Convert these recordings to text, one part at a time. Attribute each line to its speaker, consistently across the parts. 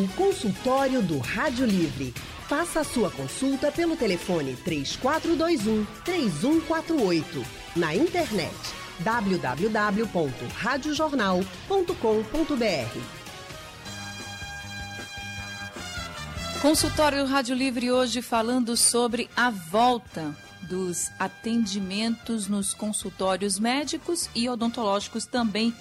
Speaker 1: O consultório do Rádio Livre. Faça a sua consulta pelo telefone 3421 3148. Na internet www.radiojornal.com.br.
Speaker 2: Consultório Rádio Livre hoje falando sobre a volta dos atendimentos nos consultórios médicos e odontológicos também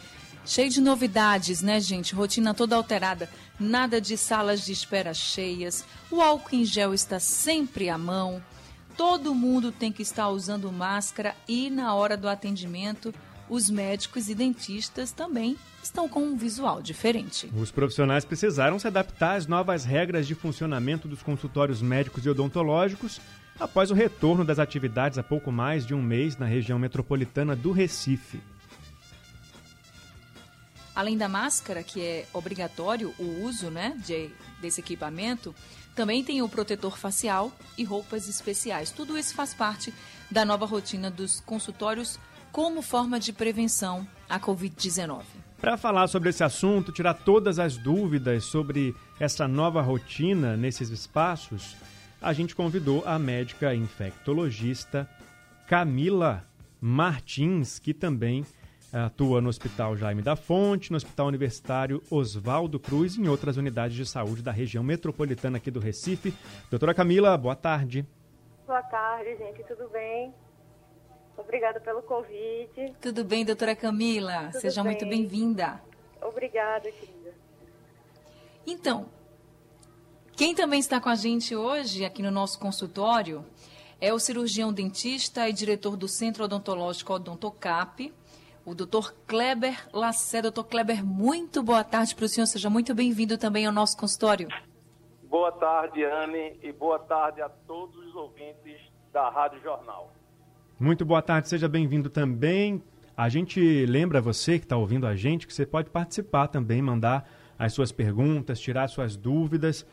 Speaker 2: Cheio de novidades, né, gente? Rotina toda alterada. Nada de salas de espera cheias. O álcool em gel está sempre à mão. Todo mundo tem que estar usando máscara e na hora do atendimento, os médicos e dentistas também estão com um visual diferente.
Speaker 3: Os profissionais precisaram se adaptar às novas regras de funcionamento dos consultórios médicos e odontológicos após o retorno das atividades há pouco mais de um mês na região metropolitana do Recife.
Speaker 2: Além da máscara, que é obrigatório o uso né, de, desse equipamento, também tem o protetor facial e roupas especiais. Tudo isso faz parte da nova rotina dos consultórios como forma de prevenção à Covid-19.
Speaker 3: Para falar sobre esse assunto, tirar todas as dúvidas sobre essa nova rotina nesses espaços, a gente convidou a médica infectologista Camila Martins, que também Atua no Hospital Jaime da Fonte, no Hospital Universitário Oswaldo Cruz e em outras unidades de saúde da região metropolitana aqui do Recife. Doutora Camila, boa tarde.
Speaker 4: Boa tarde, gente. Tudo bem? Obrigada pelo convite.
Speaker 2: Tudo bem, doutora Camila? Tudo Seja bem. muito bem-vinda.
Speaker 4: Obrigada, querida.
Speaker 2: Então, quem também está com a gente hoje aqui no nosso consultório é o cirurgião dentista e diretor do Centro Odontológico Odontocap, o doutor Kleber Lacer. Doutor Kleber, muito boa tarde para o senhor. Seja muito bem-vindo também ao nosso consultório.
Speaker 5: Boa tarde, Anne, e boa tarde a todos os ouvintes da Rádio Jornal.
Speaker 3: Muito boa tarde, seja bem-vindo também. A gente lembra você que está ouvindo a gente que você pode participar também, mandar as suas perguntas, tirar suas dúvidas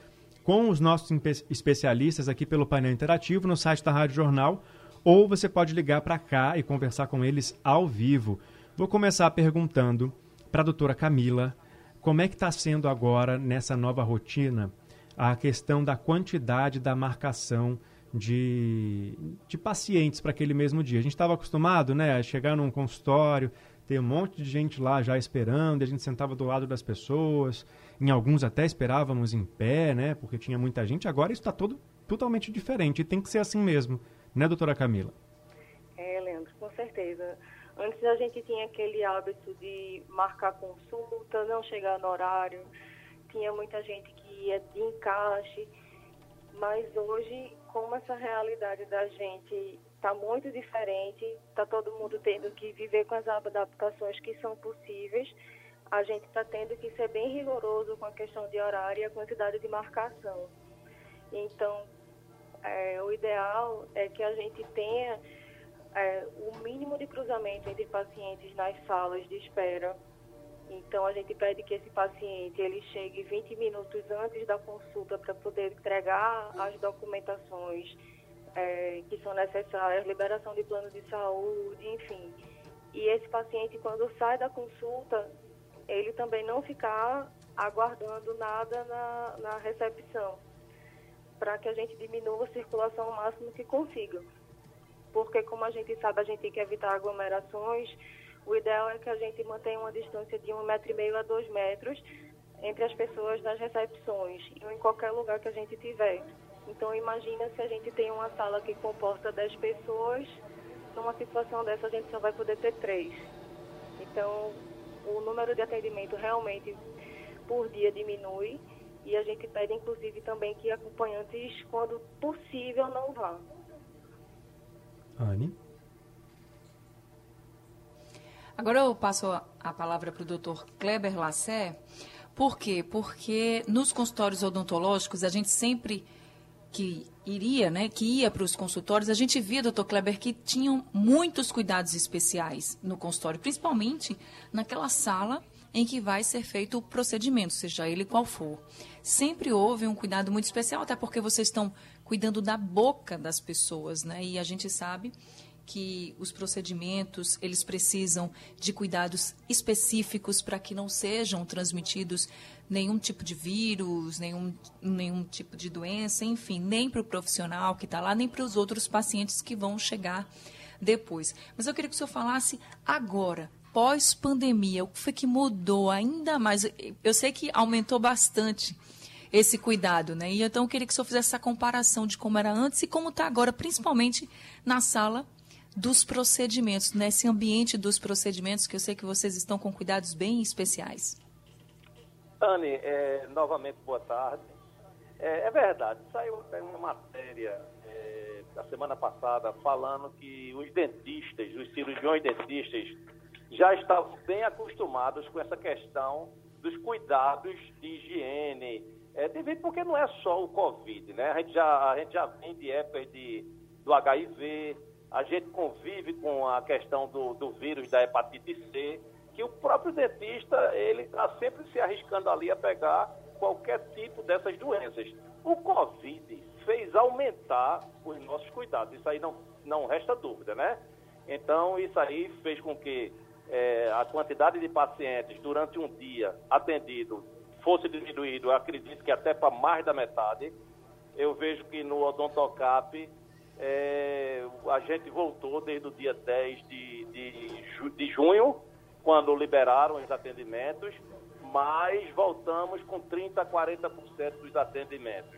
Speaker 3: com os nossos especialistas aqui pelo painel interativo no site da Rádio Jornal, ou você pode ligar para cá e conversar com eles ao vivo. Vou começar perguntando para a doutora Camila como é que está sendo agora, nessa nova rotina, a questão da quantidade da marcação de, de pacientes para aquele mesmo dia. A gente estava acostumado né, a chegar num consultório, ter um monte de gente lá já esperando, a gente sentava do lado das pessoas, em alguns até esperávamos em pé, né, porque tinha muita gente. Agora isso está todo totalmente diferente e tem que ser assim mesmo, né, doutora Camila?
Speaker 4: É, Leandro, com certeza. Antes a gente tinha aquele hábito de marcar consulta, não chegar no horário, tinha muita gente que ia de encaixe, mas hoje, como essa realidade da gente está muito diferente, está todo mundo tendo que viver com as adaptações que são possíveis, a gente está tendo que ser bem rigoroso com a questão de horário e a quantidade de marcação. Então, é, o ideal é que a gente tenha é, o mínimo de cruzamento entre pacientes nas salas de espera. Então a gente pede que esse paciente ele chegue 20 minutos antes da consulta para poder entregar as documentações é, que são necessárias, liberação de plano de saúde, enfim. E esse paciente quando sai da consulta, ele também não ficar aguardando nada na, na recepção, para que a gente diminua a circulação o máximo que consiga porque como a gente sabe, a gente tem que evitar aglomerações. O ideal é que a gente mantenha uma distância de um metro e meio a dois metros entre as pessoas nas recepções ou em qualquer lugar que a gente tiver. Então imagina se a gente tem uma sala que comporta 10 pessoas, numa situação dessa a gente só vai poder ter três. Então o número de atendimento realmente por dia diminui e a gente pede inclusive também que acompanhantes, quando possível, não vá.
Speaker 3: Anne.
Speaker 2: Agora eu passo a palavra para o doutor Kleber Lassé. Por quê? Porque nos consultórios odontológicos a gente sempre que iria, né, que ia para os consultórios, a gente via, doutor Kleber, que tinham muitos cuidados especiais no consultório, principalmente naquela sala em que vai ser feito o procedimento, seja ele qual for. Sempre houve um cuidado muito especial, até porque vocês estão cuidando da boca das pessoas, né? E a gente sabe que os procedimentos eles precisam de cuidados específicos para que não sejam transmitidos nenhum tipo de vírus, nenhum, nenhum tipo de doença, enfim, nem para o profissional que está lá, nem para os outros pacientes que vão chegar depois. Mas eu queria que o senhor falasse agora, pós-pandemia, o que foi que mudou ainda mais? Eu sei que aumentou bastante esse cuidado, né? E então eu queria que o senhor fizesse essa comparação de como era antes e como está agora, principalmente na sala dos procedimentos, nesse ambiente dos procedimentos, que eu sei que vocês estão com cuidados bem especiais.
Speaker 5: Anne, é, novamente boa tarde. É, é, verdade, saiu uma matéria é, da semana passada falando que os dentistas, os cirurgiões dentistas, já estavam bem acostumados com essa questão dos cuidados de higiene, é, devido porque não é só o Covid, né? A gente já, a gente já vem de épocas de, do HIV, a gente convive com a questão do, do vírus da hepatite C, que o próprio dentista, ele está sempre se arriscando ali a pegar qualquer tipo dessas doenças. O Covid fez aumentar os nossos cuidados, isso aí não, não resta dúvida, né? Então, isso aí fez com que é, a quantidade de pacientes durante um dia atendido fosse diminuído, acredito que até para mais da metade. Eu vejo que no Odontocap é, a gente voltou desde o dia 10 de, de, de junho, quando liberaram os atendimentos, mas voltamos com 30% a 40% dos atendimentos.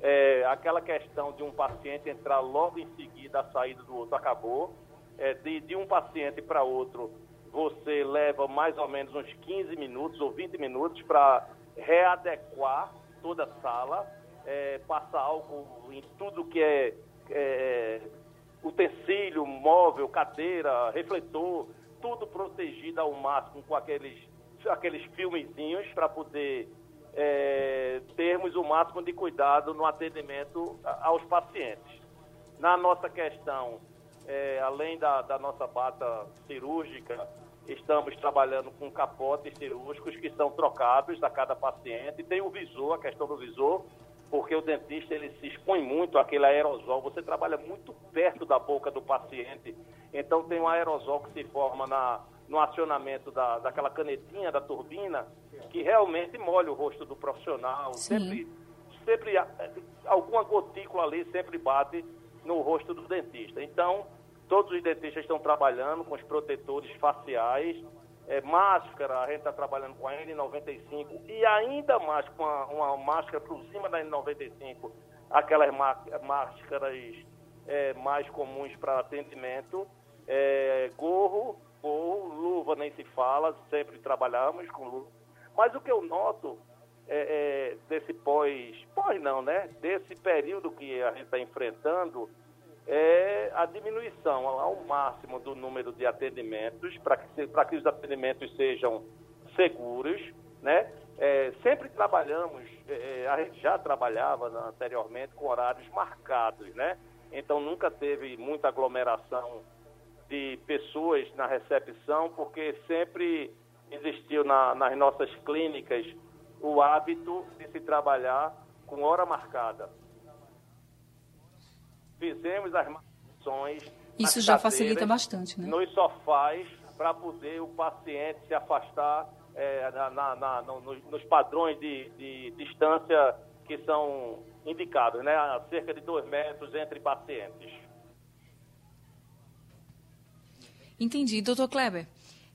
Speaker 5: É, aquela questão de um paciente entrar logo em seguida a saída do outro acabou. É, de, de um paciente para outro, você leva mais ou menos uns 15 minutos ou 20 minutos para readequar toda a sala, é, passar álcool em tudo que é é, utensílio, móvel, cadeira, refletor, tudo protegido ao máximo com aqueles, aqueles filmezinhos para poder é, termos o máximo de cuidado no atendimento aos pacientes. Na nossa questão, é, além da, da nossa bata cirúrgica, estamos trabalhando com capotes cirúrgicos que são trocados a cada paciente. Tem o visor, a questão do visor, porque o dentista ele se expõe muito àquele aerosol. Você trabalha muito perto da boca do paciente, então tem um aerosol que se forma na, no acionamento da, daquela canetinha da turbina que realmente molha o rosto do profissional. Sempre, sempre alguma gotícula ali sempre bate no rosto do dentista. Então, todos os dentistas estão trabalhando com os protetores faciais é, máscara, a gente está trabalhando com a N95 e ainda mais com uma, uma máscara por cima da N95, aquelas máscaras é, mais comuns para atendimento, é, gorro, gorro, luva nem se fala, sempre trabalhamos com luva. Mas o que eu noto é, é desse pós, pós não, né? Desse período que a gente está enfrentando, é a diminuição ao máximo do número de atendimentos, para que, que os atendimentos sejam seguros, né? É, sempre trabalhamos, é, é, a gente já trabalhava anteriormente com horários marcados, né? Então nunca teve muita aglomeração de pessoas na recepção, porque sempre existiu na, nas nossas clínicas o hábito de se trabalhar com hora marcada fizemos as marcações.
Speaker 2: Isso já facilita bastante, né?
Speaker 5: Nos sofás, para poder o paciente se afastar é, na, na, na, no, nos padrões de, de, distância que são indicados, né? A cerca de dois metros entre pacientes.
Speaker 2: Entendi. Doutor Kleber,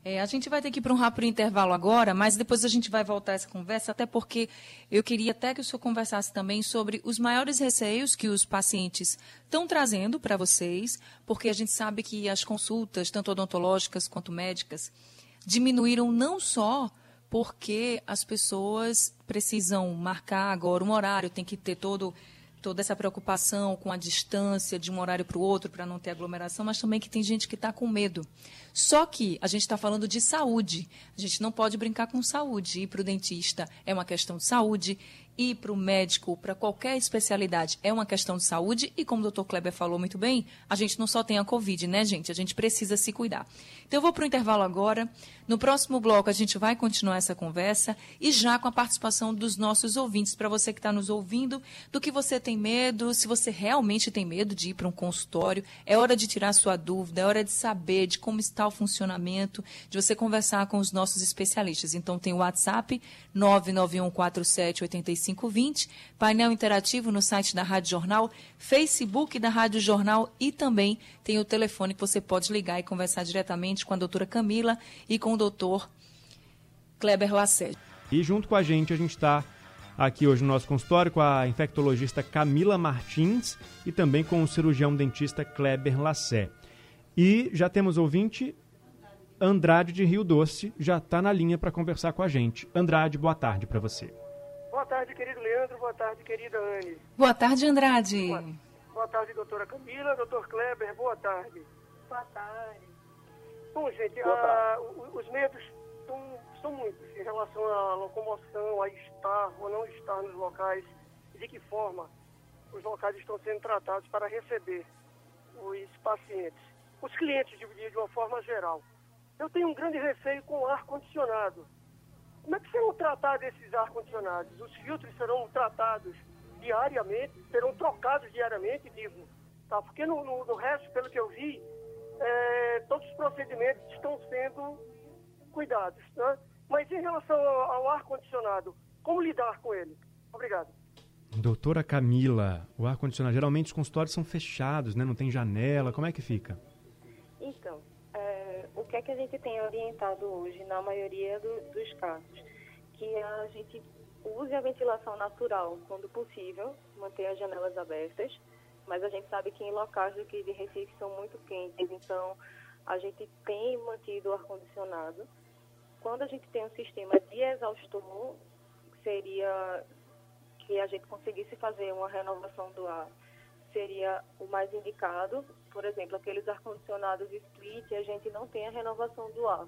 Speaker 2: é, a gente vai ter que ir para um rápido intervalo agora, mas depois a gente vai voltar essa conversa, até porque eu queria até que o senhor conversasse também sobre os maiores receios que os pacientes estão trazendo para vocês, porque a gente sabe que as consultas, tanto odontológicas quanto médicas, diminuíram não só porque as pessoas precisam marcar agora um horário, tem que ter todo toda essa preocupação com a distância de um horário para o outro para não ter aglomeração, mas também que tem gente que está com medo. Só que a gente está falando de saúde. A gente não pode brincar com saúde. Ir para o dentista é uma questão de saúde. ir para o médico, para qualquer especialidade, é uma questão de saúde. E como o doutor Kleber falou muito bem, a gente não só tem a Covid, né, gente? A gente precisa se cuidar. Então, eu vou para o intervalo agora. No próximo bloco, a gente vai continuar essa conversa e já com a participação dos nossos ouvintes, para você que está nos ouvindo, do que você tem medo, se você realmente tem medo de ir para um consultório, é hora de tirar sua dúvida, é hora de saber de como está o funcionamento, de você conversar com os nossos especialistas. Então, tem o WhatsApp 991478520, painel interativo no site da Rádio Jornal, Facebook da Rádio Jornal e também tem o telefone que você pode ligar e conversar diretamente com a doutora Camila e com o doutor Kleber Lacerda.
Speaker 3: E junto com a gente, a gente está aqui hoje no nosso consultório com a infectologista Camila Martins e também com o cirurgião dentista Kleber Lassé. E já temos ouvinte, Andrade de Rio Doce, já está na linha para conversar com a gente. Andrade, boa tarde para você.
Speaker 6: Boa tarde, querido Leandro. Boa tarde, querida Anne.
Speaker 2: Boa tarde, Andrade.
Speaker 6: Boa, boa tarde, doutora Camila. Doutor Kleber, boa tarde.
Speaker 4: Boa tarde.
Speaker 6: Bom, gente, a, os medos são, são muitos em relação à locomoção, a estar ou não estar nos locais, de que forma os locais estão sendo tratados para receber os pacientes, os clientes de, de uma forma geral. Eu tenho um grande receio com o ar-condicionado. Como é que serão tratados esses ar-condicionados? Os filtros serão tratados diariamente, serão trocados diariamente, digo, tá? Porque no, no, no resto, pelo que eu vi, é, todos os procedimentos estão sendo cuidados. Né? Mas em relação ao, ao ar-condicionado, como lidar com ele? Obrigado.
Speaker 3: Doutora Camila, o ar-condicionado, geralmente os consultórios são fechados, né? não tem janela, como é que fica?
Speaker 4: Então, é, o que é que a gente tem orientado hoje, na maioria do, dos casos? Que a gente use a ventilação natural quando possível, manter as janelas abertas, mas a gente sabe que em locais aqui de Recife são muito quentes, então a gente tem mantido o ar-condicionado. Quando a gente tem um sistema de exaustor, seria que a gente conseguisse fazer uma renovação do ar, seria o mais indicado. Por exemplo, aqueles ar-condicionados split, a gente não tem a renovação do ar,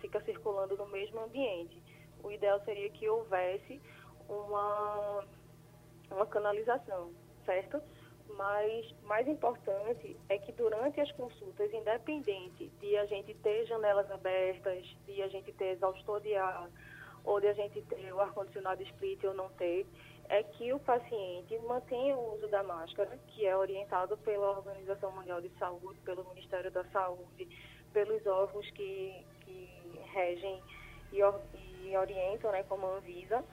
Speaker 4: fica circulando no mesmo ambiente. O ideal seria que houvesse uma, uma canalização, certo? Mas mais importante é que durante as consultas, independente de a gente ter janelas abertas, de a gente ter exaustor de ar, ou de a gente ter o ar-condicionado split ou não ter, é que o paciente mantenha o uso da máscara, que é orientado pela Organização Mundial de Saúde, pelo Ministério da Saúde, pelos órgãos que, que regem e, e orientam, né, como a Anvisa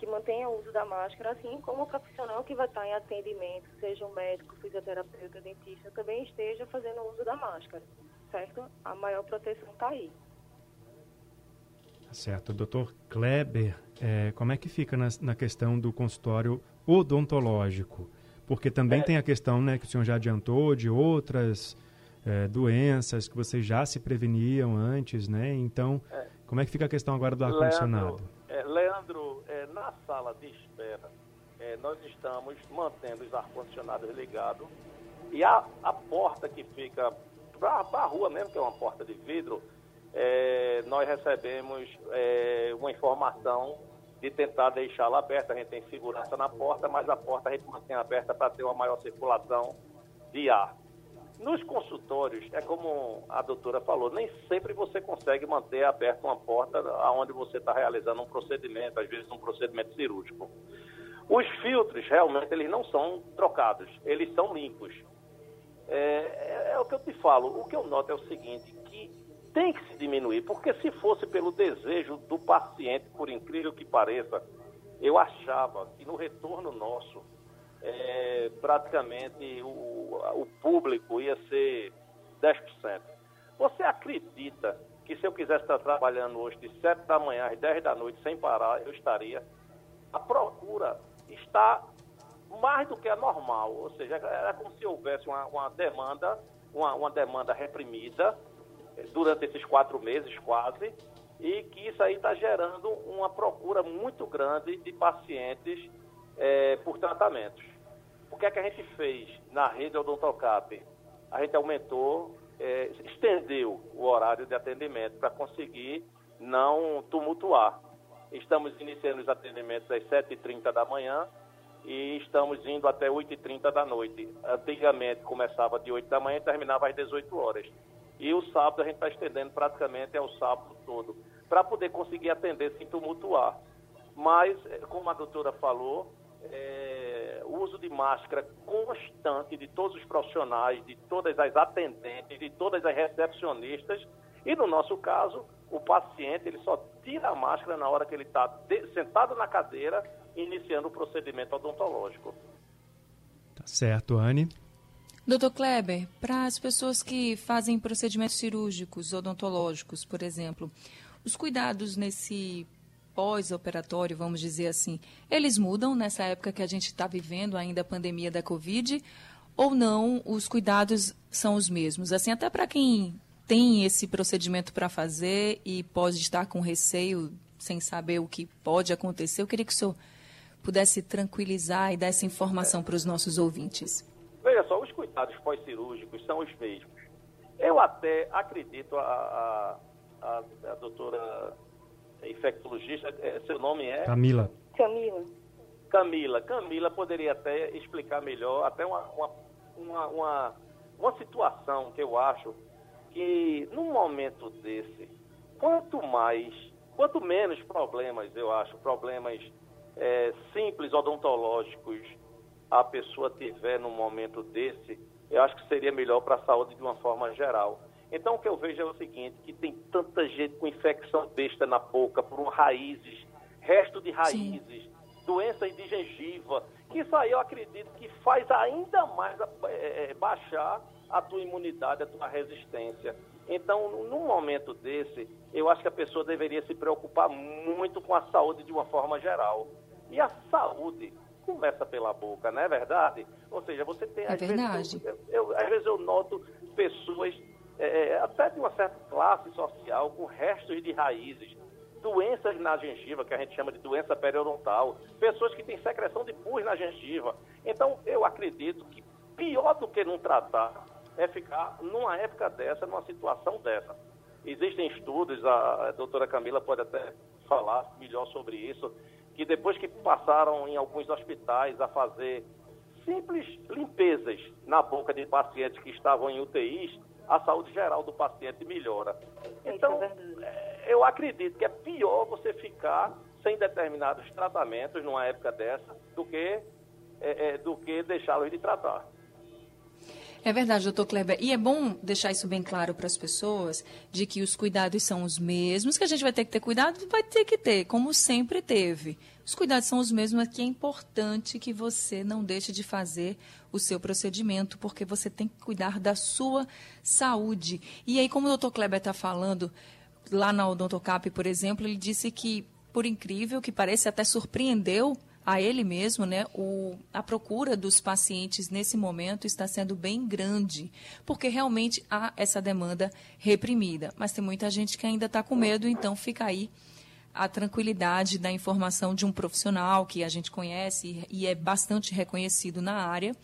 Speaker 4: que mantenha o uso da máscara, assim como o profissional que vai estar em atendimento, seja um médico, fisioterapeuta, dentista, também esteja fazendo uso da máscara, certo? A maior proteção está aí.
Speaker 3: Tá certo. Doutor Kleber, é, como é que fica na, na, questão do consultório odontológico? Porque também é. tem a questão né, que o senhor já adiantou de outras é, doenças que vocês já se preveniam antes, né? Então, é. como é que fica a questão agora do ar-condicionado?
Speaker 5: Leandro, Leandro na sala de espera, é, nós estamos mantendo os ar-condicionados ligados e a, a porta que fica para a rua mesmo, que é uma porta de vidro, é, nós recebemos é, uma informação de tentar deixá-la aberta. A gente tem segurança na porta, mas a porta a gente mantém aberta para ter uma maior circulação de ar. Nos consultórios, é como a doutora falou, nem sempre você consegue manter aberta uma porta onde você está realizando um procedimento, às vezes um procedimento cirúrgico. Os filtros, realmente, eles não são trocados, eles são limpos. É, é, é o que eu te falo. O que eu noto é o seguinte, que tem que se diminuir, porque se fosse pelo desejo do paciente, por incrível que pareça, eu achava que no retorno nosso, é, praticamente o, o público ia ser 10%. Você acredita que se eu quisesse estar trabalhando hoje de 7 da manhã às 10 da noite sem parar, eu estaria? A procura está mais do que a normal, ou seja, era como se houvesse uma, uma demanda, uma, uma demanda reprimida eh, durante esses quatro meses quase, e que isso aí está gerando uma procura muito grande de pacientes é, por tratamentos. O que é que a gente fez na rede Odontocap? A gente aumentou, é, estendeu o horário de atendimento para conseguir não tumultuar. Estamos iniciando os atendimentos às 7h30 da manhã e estamos indo até 8h30 da noite. Antigamente começava de 8 da manhã e terminava às 18 horas. E o sábado a gente está estendendo praticamente ao sábado todo, para poder conseguir atender sem tumultuar. Mas, eh, como a doutora falou, é, o uso de máscara constante de todos os profissionais, de todas as atendentes, de todas as recepcionistas, e no nosso caso, o paciente ele só tira a máscara na hora que ele está sentado na cadeira iniciando o procedimento odontológico.
Speaker 3: Tá certo, Anne.
Speaker 2: Doutor Kleber, para as pessoas que fazem procedimentos cirúrgicos, odontológicos, por exemplo, os cuidados nesse pós-operatório, vamos dizer assim, eles mudam nessa época que a gente está vivendo ainda a pandemia da Covid ou não? Os cuidados são os mesmos? Assim, até para quem tem esse procedimento para fazer e pode estar com receio, sem saber o que pode acontecer, eu queria que o senhor pudesse tranquilizar e dar essa informação para os nossos ouvintes.
Speaker 5: Veja só, os cuidados pós-cirúrgicos são os mesmos. Eu até acredito, a, a, a, a doutora infectologista, é, seu nome é?
Speaker 3: Camila.
Speaker 4: Camila.
Speaker 5: Camila. Camila poderia até explicar melhor, até uma, uma, uma, uma, uma situação que eu acho que num momento desse, quanto mais, quanto menos problemas, eu acho, problemas é, simples odontológicos a pessoa tiver num momento desse, eu acho que seria melhor para a saúde de uma forma geral. Então, o que eu vejo é o seguinte, que tem tanta gente com infecção besta na boca por raízes, resto de raízes, Sim. doenças de gengiva, que isso aí eu acredito que faz ainda mais é, baixar a tua imunidade, a tua resistência. Então, num momento desse, eu acho que a pessoa deveria se preocupar muito com a saúde de uma forma geral. E a saúde começa pela boca, não é verdade? Ou seja, você tem...
Speaker 2: É verdade.
Speaker 5: Vezes, eu, eu, às vezes eu noto pessoas, é, é, até de uma certa classe social, com restos de raízes, doenças na gengiva, que a gente chama de doença periodontal, pessoas que têm secreção de pus na gengiva. Então, eu acredito que pior do que não tratar é ficar numa época dessa, numa situação dessa. Existem estudos, a, doutora Camila pode até falar melhor sobre isso, que depois que passaram em alguns hospitais a fazer simples limpezas na boca de pacientes que estavam em UTIs, a saúde geral do paciente melhora. Então, é, eu acredito que é pior você ficar sem determinados tratamentos numa época dessa do que, é, é, do que deixá-los de tratar.
Speaker 2: É verdade, doutor Kleber. E é bom deixar isso bem claro para as pessoas, de que os cuidados são os mesmos, que a gente vai ter que ter cuidado, vai ter que ter, como sempre teve. Os cuidados são os mesmos, mas que é importante que você não deixe de fazer o seu procedimento, porque você tem que cuidar da sua saúde. E aí, como o doutor Kleber está falando, lá na Odontocap, por exemplo, ele disse que, por incrível que pareça, até surpreendeu a ele mesmo, né, o, a procura dos pacientes nesse momento está sendo bem grande, porque realmente há essa demanda reprimida. Mas tem muita gente que ainda está com medo, então fica aí a tranquilidade da informação de um profissional que a gente conhece e é bastante reconhecido na área,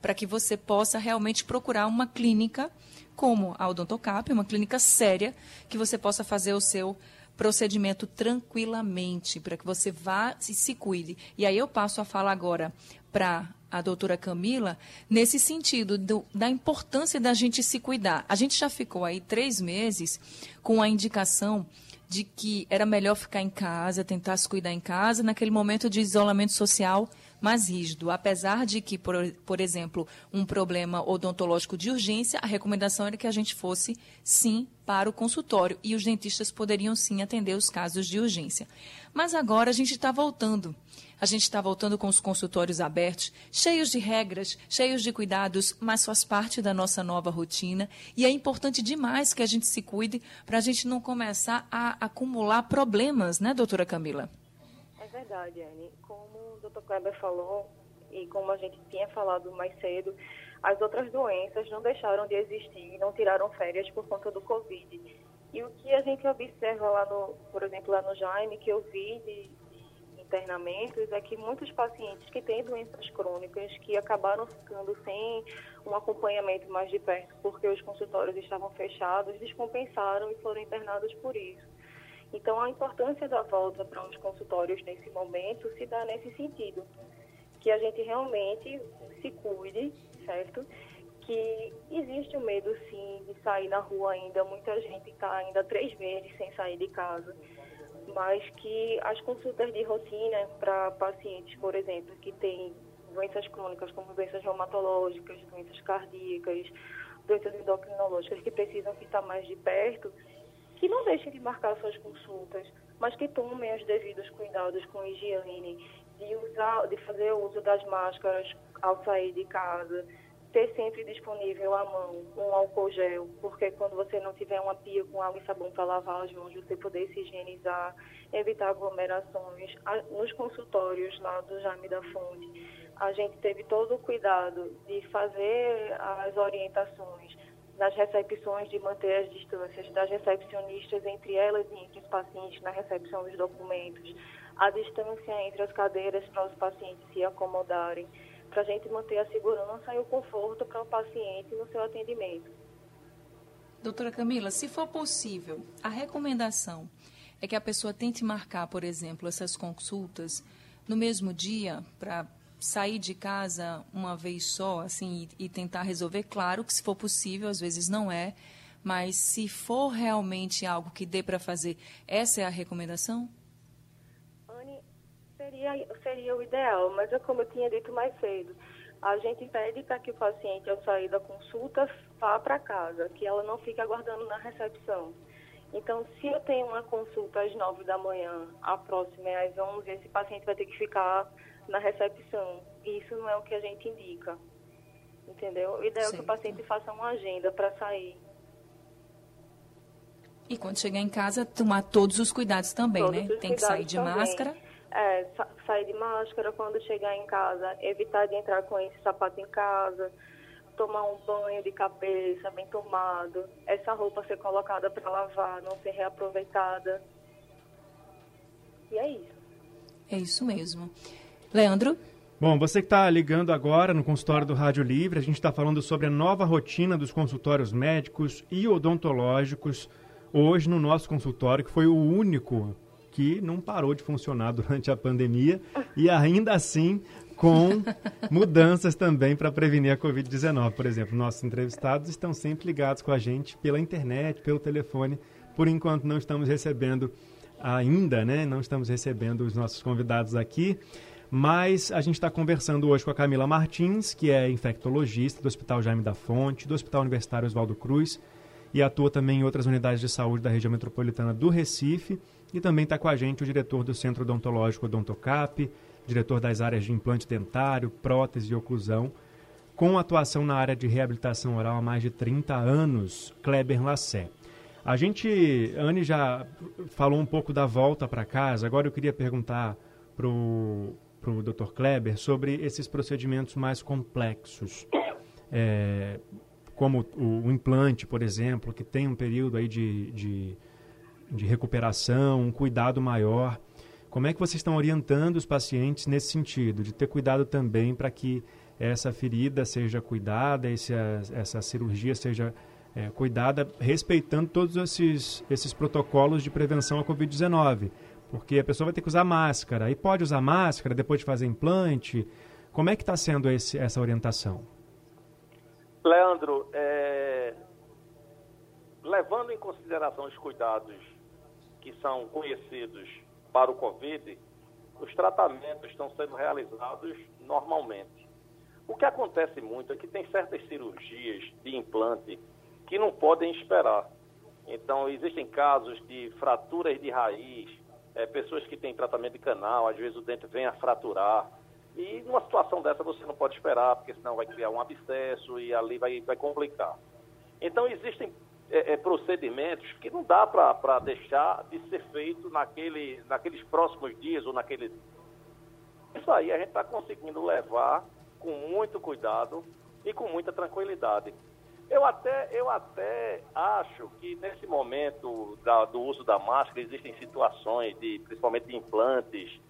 Speaker 2: para que você possa realmente procurar uma clínica como a Odontocap, uma clínica séria, que você possa fazer o seu procedimento tranquilamente, para que você vá e se cuide. E aí eu passo a fala agora para a doutora Camila, nesse sentido do, da importância da gente se cuidar. A gente já ficou aí três meses com a indicação de que era melhor ficar em casa, tentar se cuidar em casa, naquele momento de isolamento social mais rígido. Apesar de que, por, por exemplo, um problema odontológico de urgência, a recomendação era que a gente fosse, sim, para o consultório e os dentistas poderiam, sim, atender os casos de urgência. Mas agora a gente está voltando. A gente está voltando com os consultórios abertos, cheios de regras, cheios de cuidados, mas faz parte da nossa nova rotina. E é importante demais que a gente se cuide para a gente não começar a acumular problemas, né, doutora Camila?
Speaker 4: Verdade, Anne. Como Dr. Kleber falou, e como a gente tinha falado mais cedo, as outras doenças não deixaram de existir, não tiraram férias por conta do Covid. E o que a gente observa lá no, por exemplo, lá no Jaime, que eu vi de, de internamentos, é que muitos pacientes que têm doenças crônicas, que acabaram ficando sem um acompanhamento mais de perto, porque os consultórios estavam fechados, descompensaram e foram internados por isso. Então, a importância da volta para os consultórios nesse momento se dá nesse sentido, que a gente realmente se cuide, certo? Que existe o medo, sim, de sair na rua ainda. Muita gente está ainda três meses sem sair de casa. Mas que as consultas de rotina para pacientes, por exemplo, que têm doenças crônicas como doenças reumatológicas, doenças cardíacas, doenças endocrinológicas que precisam ficar mais de perto, que não deixem de marcar suas consultas, mas que tomem os devidos cuidados com higiene, de usar, de fazer uso das máscaras ao sair de casa, ter sempre disponível à mão um álcool gel, porque quando você não tiver uma pia com água e sabão para lavar as mãos, você poder se higienizar, evitar aglomerações. Nos consultórios lá do Jaime da Fonte, a gente teve todo o cuidado de fazer as orientações nas recepções, de manter as distâncias das recepcionistas entre elas e entre os pacientes na recepção dos documentos, a distância entre as cadeiras para os pacientes se acomodarem, para a gente manter a segurança e o conforto para o paciente no seu atendimento.
Speaker 2: Doutora Camila, se for possível, a recomendação é que a pessoa tente marcar, por exemplo, essas consultas no mesmo dia para sair de casa uma vez só, assim, e, e, tentar resolver, claro que se for possível, às vezes não é, mas se for realmente algo que dê para fazer, essa é a recomendação?
Speaker 4: Anne, seria, seria o ideal, mas é como eu tinha dito mais cedo, a gente pede para que o paciente, ao sair da consulta, vá para casa, que ela não fique aguardando na recepção. Então, se eu tenho uma consulta às 9 da manhã, a próxima é às 11, esse paciente vai ter que ficar na recepção. E isso não é o que a gente indica. Entendeu? O ideal é que o paciente faça uma agenda para sair.
Speaker 2: E quando chegar em casa, tomar todos os cuidados também, todos né? Tem que sair de também. máscara.
Speaker 4: É, sa sair de máscara quando chegar em casa, evitar de entrar com esse sapato em casa, tomar um banho de cabeça bem tomado, essa roupa ser colocada para lavar, não ser reaproveitada. E é isso.
Speaker 2: É isso mesmo. Leandro?
Speaker 3: Bom, você que está ligando agora no consultório do Rádio Livre, a gente está falando sobre a nova rotina dos consultórios médicos e odontológicos hoje no nosso consultório, que foi o único que não parou de funcionar durante a pandemia e ainda assim com mudanças também para prevenir a Covid-19. Por exemplo, nossos entrevistados estão sempre ligados com a gente pela internet, pelo telefone. Por enquanto não estamos recebendo ainda, né? Não estamos recebendo os nossos convidados aqui. Mas a gente está conversando hoje com a Camila Martins, que é infectologista do Hospital Jaime da Fonte, do Hospital Universitário Oswaldo Cruz, e atua também em outras unidades de saúde da região metropolitana do Recife. E também está com a gente o diretor do Centro Odontológico Odontocap, diretor das áreas de implante dentário, prótese e oclusão, com atuação na área de reabilitação oral há mais de 30 anos, Kleber Lassé. A gente, Anne já falou um pouco da volta para casa, agora eu queria perguntar para o Dr. Kleber sobre esses procedimentos mais complexos, é, como o, o, implante, por exemplo, que tem um período aí de, de, de recuperação, um cuidado maior. Como é que vocês estão orientando os pacientes nesse sentido, de ter cuidado também para que essa ferida seja cuidada, esse, essa cirurgia seja é, cuidada, respeitando todos esses, esses protocolos de prevenção à Covid-19? Porque a pessoa vai ter que usar máscara. E pode usar máscara depois de fazer implante? Como é que está sendo esse, essa orientação?
Speaker 5: Leandro, é... levando em consideração os cuidados que são conhecidos para o Covid, os tratamentos estão sendo realizados normalmente. O que acontece muito é que tem certas cirurgias de implante que não podem esperar. Então, existem casos de fraturas de raiz, é, pessoas que têm tratamento de canal, às vezes o dente vem a fraturar. E numa situação dessa você não pode esperar, porque senão vai criar um abscesso e ali vai, vai complicar. Então existem é, é, procedimentos que não dá para deixar de ser feito naquele, naqueles próximos dias ou naquele. Isso aí a gente está conseguindo levar com muito cuidado e com muita tranquilidade. Eu até, eu até acho que nesse momento da, do uso da máscara existem situações, de, principalmente de implantes,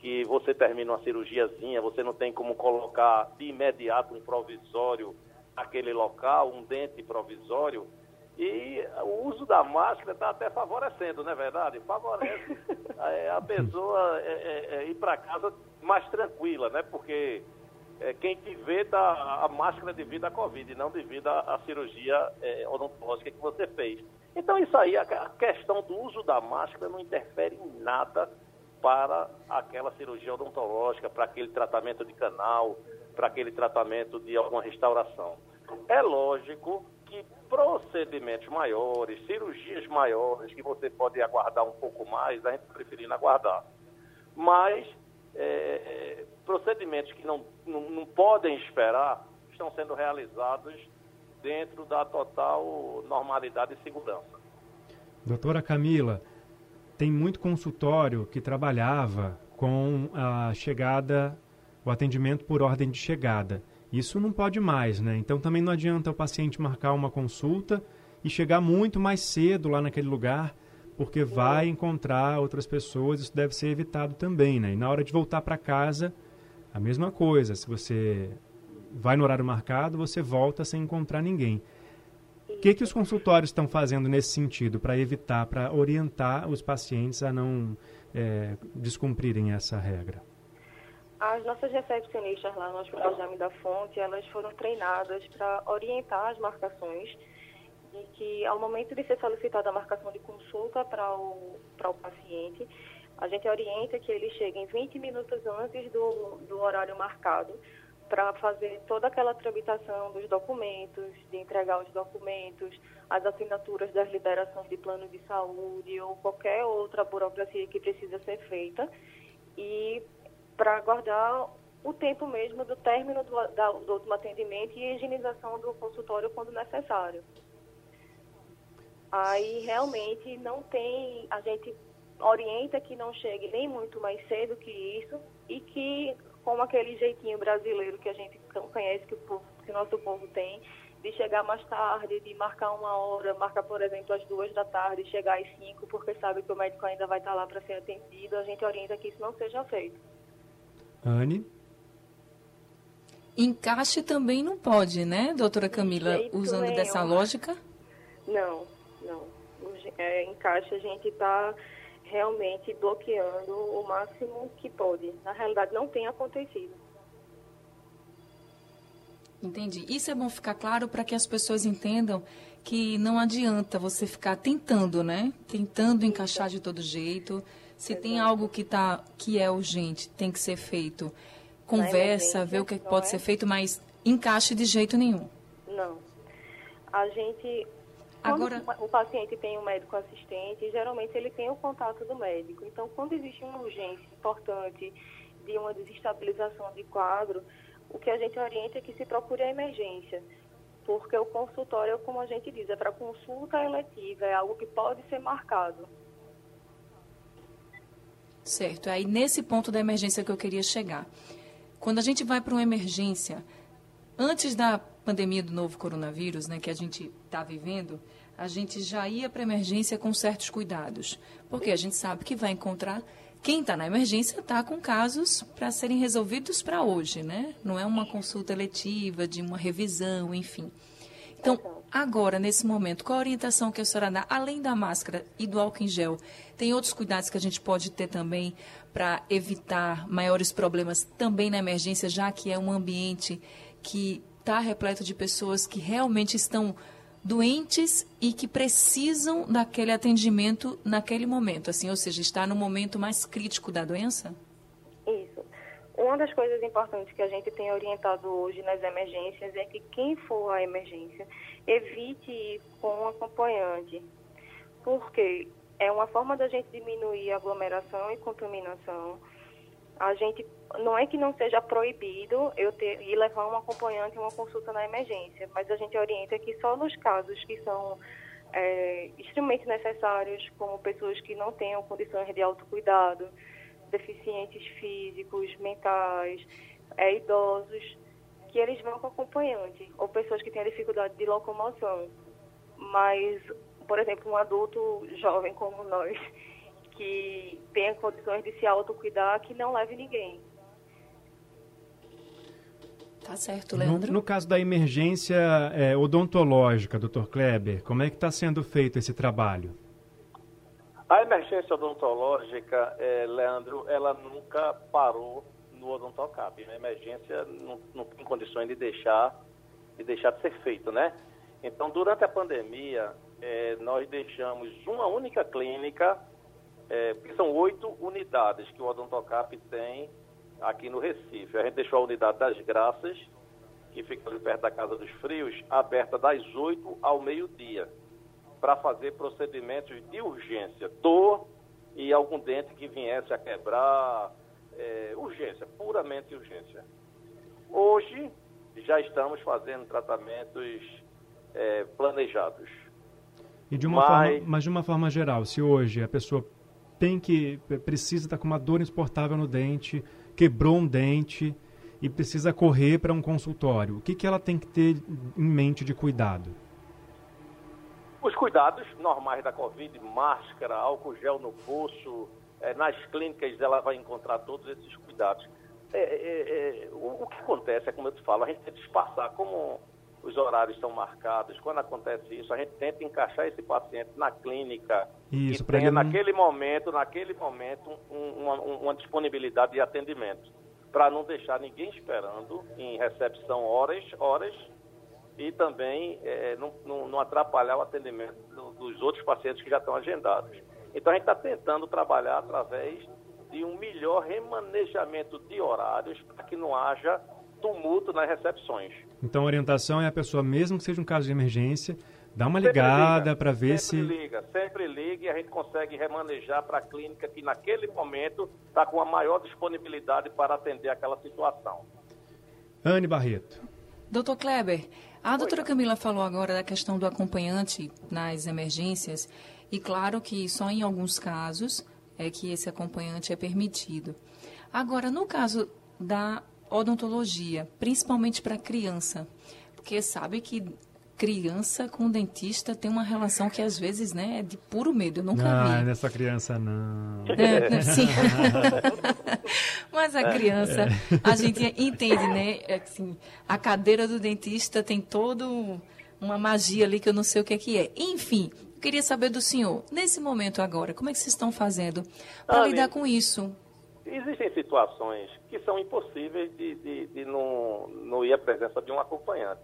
Speaker 5: que você termina uma cirurgiazinha, você não tem como colocar de imediato um provisório naquele local, um dente provisório, E o uso da máscara está até favorecendo, não é verdade? Favorece a, a pessoa é, é, é ir para casa mais tranquila, né? Porque é, quem te vê dá a máscara devido à Covid, não devido à, à cirurgia é, odontológica que você fez. Então, isso aí, a, a questão do uso da máscara não interfere em nada para aquela cirurgia odontológica, para aquele tratamento de canal, para aquele tratamento de alguma restauração. É lógico que procedimentos maiores, cirurgias maiores, que você pode aguardar um pouco mais, a gente preferindo aguardar. Mas é, procedimentos que não, não, não podem esperar estão sendo realizados dentro da total normalidade e segurança.
Speaker 3: Doutora Camila, tem muito consultório que trabalhava com a chegada, o atendimento por ordem de chegada. Isso não pode mais, né? Então também não adianta o paciente marcar uma consulta e chegar muito mais cedo lá naquele lugar, porque vai encontrar outras pessoas, isso deve ser evitado também, né? E na hora de voltar para casa, a mesma coisa. Se você vai no horário marcado, você volta sem encontrar ninguém. O que, que os consultórios estão fazendo nesse sentido para evitar, para orientar os pacientes a não é, descumprirem essa regra?
Speaker 4: As nossas recepcionistas lá no Hospital da Fonte, elas foram treinadas para orientar as marcações e que ao momento de ser solicitada a marcação de consulta para o, para o paciente, a gente orienta que ele chegue em 20 minutos antes do, do horário marcado para fazer toda aquela tramitação dos documentos, de entregar os documentos, as assinaturas das liberações de plano de saúde ou qualquer outra burocracia que precisa ser feita. E para aguardar o tempo mesmo do término do, da, do último atendimento e higienização do consultório quando necessário. Aí realmente não tem, a gente orienta que não chegue nem muito mais cedo que isso e que com aquele jeitinho brasileiro que a gente conhece que o, povo, que nosso povo tem, de chegar mais tarde, de marcar uma hora, marcar, por exemplo, às duas da tarde, chegar às cinco, porque sabe que o médico ainda vai estar lá para ser atendido, a gente orienta que isso não seja feito.
Speaker 3: Anne?
Speaker 2: Encaixe também não pode, né, doutora Camila, usando nenhum. dessa lógica?
Speaker 4: Não, não. É, encaixe a gente está realmente bloqueando o máximo que pode. Na realidade, não tem acontecido.
Speaker 2: Entendi. Isso é bom ficar claro para que as pessoas entendam que não adianta você ficar tentando, né? Tentando encaixar de todo jeito. Se tem algo que, tá, que é urgente, tem que ser feito, conversa, vê o que pode é? ser feito, mas encaixe de jeito nenhum.
Speaker 4: Não. A gente. Agora, o paciente tem um médico assistente, geralmente ele tem o contato do médico. Então, quando existe uma urgência importante de uma desestabilização de quadro, o que a gente orienta é que se procure a emergência porque o consultório, como a gente diz, é para consulta eletiva, é algo que pode ser marcado.
Speaker 2: Certo. Aí nesse ponto da emergência que eu queria chegar. Quando a gente vai para uma emergência, antes da pandemia do novo coronavírus, né, que a gente está vivendo, a gente já ia para a emergência com certos cuidados, porque a gente sabe que vai encontrar quem está na emergência está com casos para serem resolvidos para hoje, né? Não é uma consulta letiva, de uma revisão, enfim. Então, agora, nesse momento, qual a orientação que a senhora dá, além da máscara e do álcool em gel? Tem outros cuidados que a gente pode ter também para evitar maiores problemas também na emergência, já que é um ambiente que está repleto de pessoas que realmente estão doentes e que precisam daquele atendimento naquele momento, assim, ou seja, está no momento mais crítico da doença?
Speaker 4: Uma das coisas importantes que a gente tem orientado hoje nas emergências é que quem for à emergência evite ir com um acompanhante, porque é uma forma da gente diminuir aglomeração e contaminação. A gente não é que não seja proibido eu ter ir levar um acompanhante uma consulta na emergência, mas a gente orienta que só nos casos que são é, extremamente necessários, como pessoas que não tenham condições de autocuidado, deficientes físicos, mentais, é, idosos, que eles vão com acompanhante, ou pessoas que têm dificuldade de locomoção. Mas, por exemplo, um adulto jovem como nós, que tenha condições de se autocuidar, que não leve ninguém.
Speaker 2: Tá certo, Leandro.
Speaker 3: No, no caso da emergência é, odontológica, doutor Kleber, como é que está sendo feito esse trabalho?
Speaker 5: A emergência odontológica, é, Leandro, ela nunca parou no odontocap. A emergência não, tem condições de deixar, de deixar de ser feito, né? Então, durante a pandemia, é, nós deixamos uma única clínica, é, que são oito unidades que o Odontocap tem aqui no Recife. A gente deixou a unidade das Graças, que fica ali perto da Casa dos Frios, aberta das oito ao meio-dia, para fazer procedimentos de urgência, dor e algum dente que viesse a quebrar, é, urgência, puramente urgência. Hoje, já estamos fazendo tratamentos é, planejados.
Speaker 3: E de uma mas... Forma, mas de uma forma geral, se hoje a pessoa tem que precisa estar com uma dor insuportável no dente, quebrou um dente e precisa correr para um consultório, o que, que ela tem que ter em mente de cuidado?
Speaker 5: Os cuidados normais da Covid, máscara, álcool gel no pulso, é, nas clínicas ela vai encontrar todos esses cuidados. É, é, é o, o, que acontece é, como eu te falo, a gente tem que espaçar, como os horários são marcados, quando acontece isso, a gente tenta encaixar esse paciente na clínica isso, e tenha não... naquele momento, naquele momento, um, uma, uma disponibilidade de atendimento, para não deixar ninguém esperando em recepção horas, horas, e também é, não, não, não, atrapalhar o atendimento do, dos outros pacientes que já estão agendados. Então a gente está tentando trabalhar através de um melhor remanejamento de horários para que não haja tumulto nas recepções.
Speaker 3: Então a orientação é a pessoa, mesmo que seja um caso de emergência, dá uma sempre ligada para ver
Speaker 5: sempre
Speaker 3: se.
Speaker 5: Sempre liga, sempre liga e a gente consegue remanejar para a clínica que naquele momento está com a maior disponibilidade para atender aquela situação.
Speaker 3: Anne Barreto.
Speaker 2: Doutor Kleber, a doutora Camila falou agora da questão do acompanhante nas emergências e claro que só em alguns casos é que esse acompanhante é permitido. Agora, no caso da odontologia, principalmente para criança, porque sabe que criança com dentista tem uma relação que às vezes né, é de puro medo. Eu nunca
Speaker 3: ah,
Speaker 2: vi.
Speaker 3: Ah, nessa criança não.
Speaker 2: É, sim. Mas a criança, a gente entende, né? É assim, a cadeira do dentista tem todo uma magia ali que eu não sei o que é que é. Enfim, eu queria saber do senhor, nesse momento agora, como é que vocês estão fazendo para ah, lidar com isso?
Speaker 5: Existem situações que são impossíveis de, de, de não, não ir à presença de um acompanhante.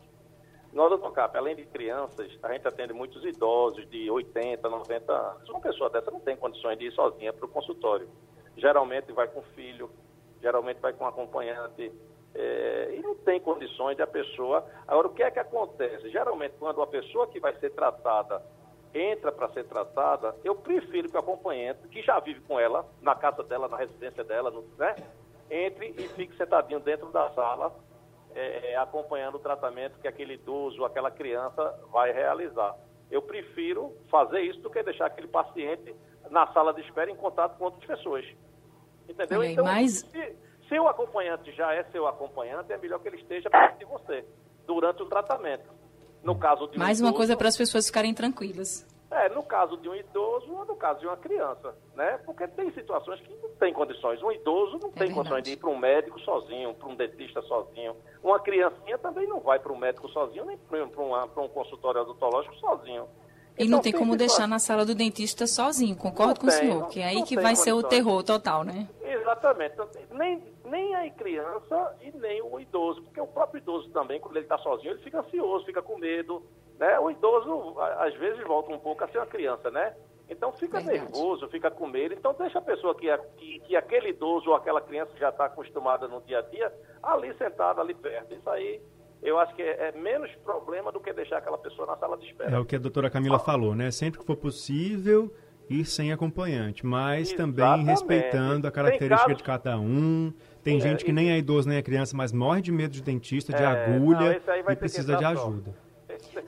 Speaker 5: No Odontocap, além de crianças, a gente atende muitos idosos de 80, 90 anos. Uma pessoa dessa não tem condições de ir sozinha para o consultório. Geralmente vai com filho, geralmente vai com acompanhante. É, e não tem condições de a pessoa. Agora, o que é que acontece? Geralmente, quando a pessoa que vai ser tratada entra para ser tratada, eu prefiro que o acompanhante, que já vive com ela, na casa dela, na residência dela, no, né, entre e fique sentadinho dentro da sala, é, é, acompanhando o tratamento que aquele idoso, aquela criança vai realizar. Eu prefiro fazer isso do que deixar aquele paciente na sala de espera em contato com outras pessoas. Entendeu?
Speaker 2: então, mas...
Speaker 5: se, se o acompanhante já é seu acompanhante, é melhor que ele esteja perto de você durante o tratamento. No caso de
Speaker 2: um Mais
Speaker 5: idoso,
Speaker 2: uma coisa para as pessoas ficarem tranquilas.
Speaker 5: É, no caso de um idoso ou no caso de uma criança, né? Porque tem situações que não tem condições. Um idoso não é tem verdade. condições de ir para um médico sozinho, para um dentista sozinho. Uma criancinha também não vai para um médico sozinho, nem para um consultório odontológico sozinho.
Speaker 2: E então, não tem como deixar na sala do dentista sozinho, concordo não com tem, o senhor, não, que é aí que vai condições. ser o terror total, né?
Speaker 5: Exatamente. Então, nem, nem a criança e nem o idoso, porque o próprio idoso também, quando ele está sozinho, ele fica ansioso, fica com medo. Né? O idoso, às vezes, volta um pouco a ser uma criança, né? Então fica Verdade. nervoso, fica com medo. Então deixa a pessoa que, que, que aquele idoso ou aquela criança já está acostumada no dia a dia, ali sentada, ali perto. Isso aí eu acho que é, é, menos problema do que deixar aquela pessoa na sala de espera.
Speaker 3: É o que a doutora Camila ah. falou, né? Sempre que for possível, ir sem acompanhante, mas Exatamente. também respeitando a característica casos... de cada um. Tem é, gente que nem é idoso nem é criança, mas morre de medo de dentista, de é, agulha não, e precisa de ajuda.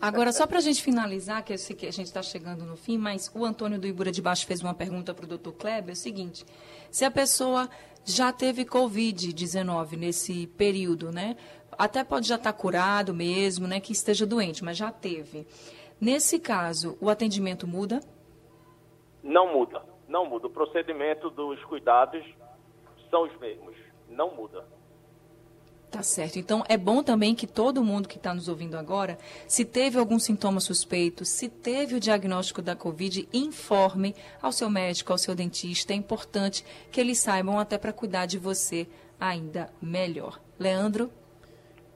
Speaker 2: Agora, só para a gente finalizar, que eu sei que a gente está chegando no fim, mas o Antônio do Ibura de Baixo fez uma pergunta para o doutor Kleber, é o seguinte, se a pessoa já teve Covid-19 nesse período, né? Até pode já estar tá curado mesmo, né? Que esteja doente, mas já teve. Nesse caso, o atendimento muda?
Speaker 5: Não muda, não muda. O procedimento dos cuidados são os mesmos, não muda.
Speaker 2: Tá certo. Então é bom também que todo mundo que está nos ouvindo agora, se teve algum sintoma suspeito, se teve o diagnóstico da Covid, informe ao seu médico, ao seu dentista. É importante que eles saibam até para cuidar de você ainda melhor. Leandro?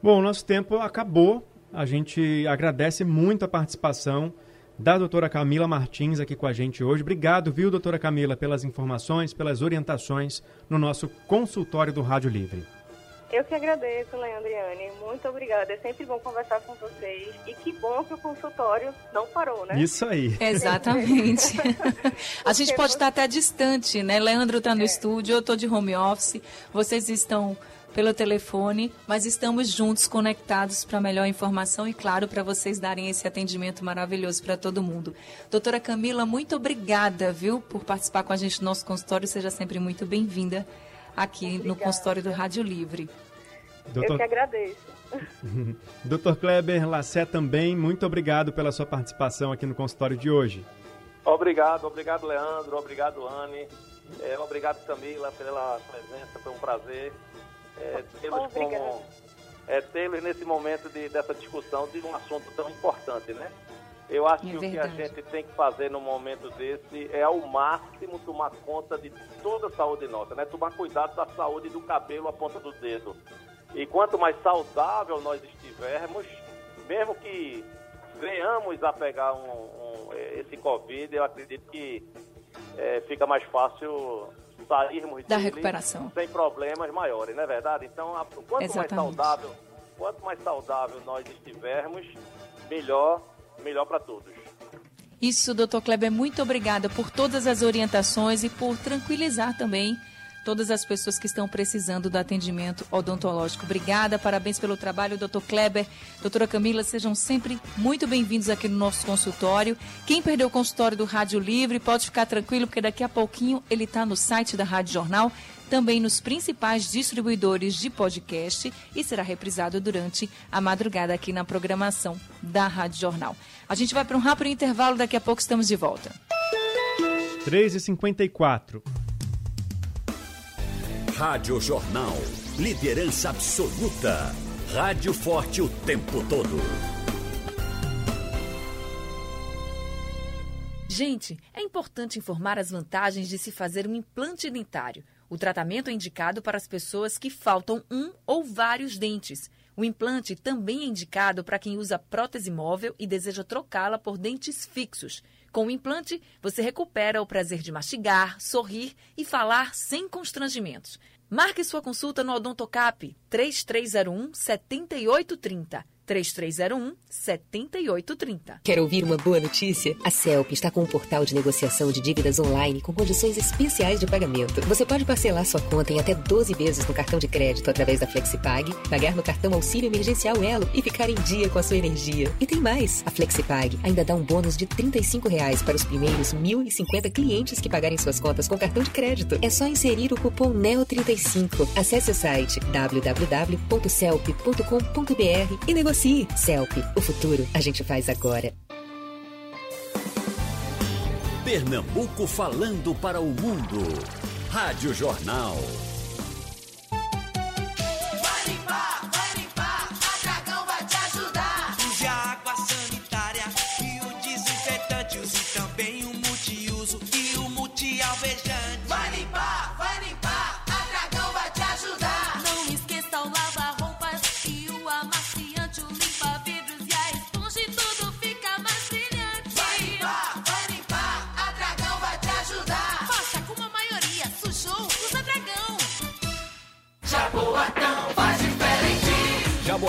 Speaker 3: Bom, nosso tempo acabou. A gente agradece muito a participação da doutora Camila Martins aqui com a gente hoje. Obrigado, viu, doutora Camila, pelas informações, pelas orientações no nosso consultório do Rádio Livre.
Speaker 4: Eu que agradeço, Leandro e Anne. Muito obrigada. É sempre bom conversar com vocês. E que bom que o consultório não parou, né?
Speaker 3: Isso aí.
Speaker 2: Exatamente. a gente pode estar até distante, né? Leandro está no é. estúdio, eu estou de home office. Vocês estão pelo telefone, mas estamos juntos, conectados para melhor informação e, claro, para vocês darem esse atendimento maravilhoso para todo mundo. Doutora Camila, muito obrigada, viu, por participar com a gente no nosso consultório. Seja sempre muito bem-vinda aqui Obrigada. no consultório do Rádio Livre.
Speaker 4: Doutor... Eu que agradeço.
Speaker 3: Doutor Kleber Lassé também, muito obrigado pela sua participação aqui no consultório de hoje.
Speaker 5: Obrigado, obrigado Leandro, obrigado Anne, é, obrigado Camila pela presença, foi um prazer é, tê-los como é, tê-los nesse momento de, dessa discussão de um assunto tão importante, né? Eu acho é que o que a gente tem que fazer no momento desse é ao máximo tomar conta de toda a saúde nossa, né? Tomar cuidado da saúde do cabelo à ponta do dedo. E quanto mais saudável nós estivermos, mesmo que venhamos a pegar um, um, esse Covid, eu acredito que é, fica mais fácil sairmos
Speaker 2: da recuperação
Speaker 5: sem problemas maiores, não é verdade? Então, quanto Exatamente. mais saudável, quanto mais saudável nós estivermos, melhor melhor para todos.
Speaker 2: Isso, doutor Kleber, muito obrigada por todas as orientações e por tranquilizar também todas as pessoas que estão precisando do atendimento odontológico. Obrigada, parabéns pelo trabalho, doutor Kleber. Doutora Camila, sejam sempre muito bem-vindos aqui no nosso consultório. Quem perdeu o consultório do Rádio Livre pode ficar tranquilo, porque daqui a pouquinho ele está no site da Rádio Jornal também nos principais distribuidores de podcast e será reprisado durante a madrugada aqui na programação da Rádio Jornal. A gente vai para um rápido intervalo, daqui a pouco estamos de volta.
Speaker 3: 3h54.
Speaker 7: Rádio Jornal. Liderança absoluta. Rádio forte o tempo todo.
Speaker 2: Gente, é importante informar as vantagens de se fazer um implante dentário. O tratamento é indicado para as pessoas que faltam um ou vários dentes. O implante também é indicado para quem usa prótese móvel e deseja trocá-la por dentes fixos. Com o implante, você recupera o prazer de mastigar, sorrir e falar sem constrangimentos. Marque sua consulta no Odontocap 3301 7830. 3301 7830.
Speaker 8: Quer ouvir uma boa notícia? A CELP está com um portal de negociação de dívidas online com condições especiais de pagamento. Você pode parcelar sua conta em até 12 vezes no cartão de crédito através da FlexiPag, pagar no cartão Auxílio Emergencial Elo e ficar em dia com a sua energia. E tem mais! A FlexiPag ainda dá um bônus de 35 reais para os primeiros 1.050 clientes que pagarem suas contas com cartão de crédito. É só inserir o cupom NEO35. Acesse o site www.celp.com.br e negocie Negocie. CELP. O futuro a gente faz agora.
Speaker 7: Pernambuco falando para o mundo. Rádio Jornal.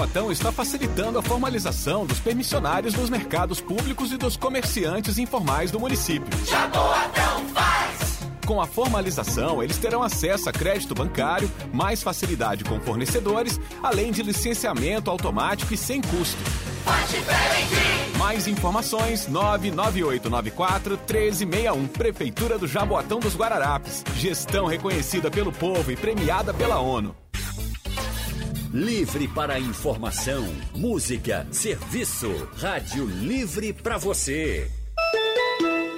Speaker 9: Jaboatão está facilitando a formalização dos permissionários dos mercados públicos e dos comerciantes informais do município.
Speaker 10: Jaboatão faz!
Speaker 9: Com a formalização, eles terão acesso a crédito bancário, mais facilidade com fornecedores, além de licenciamento automático e sem custo.
Speaker 10: Faz diferente!
Speaker 9: Mais informações 99894 1361 Prefeitura do Jaboatão dos Guararapes. Gestão reconhecida pelo povo e premiada pela ONU.
Speaker 7: Livre para informação, música, serviço. Rádio Livre para você.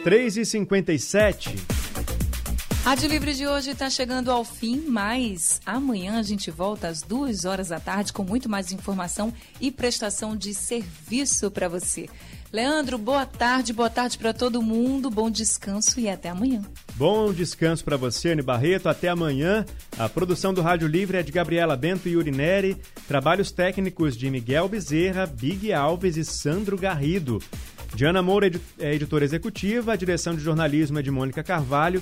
Speaker 3: 3 e 57
Speaker 2: Rádio Livre de hoje está chegando ao fim, mas amanhã a gente volta às duas horas da tarde com muito mais informação e prestação de serviço para você. Leandro, boa tarde, boa tarde para todo mundo, bom descanso e até amanhã.
Speaker 3: Bom descanso para você, Anne Barreto, até amanhã. A produção do Rádio Livre é de Gabriela Bento e Urineri, trabalhos técnicos de Miguel Bezerra, Big Alves e Sandro Garrido. Diana Moura é editora executiva, a direção de jornalismo é de Mônica Carvalho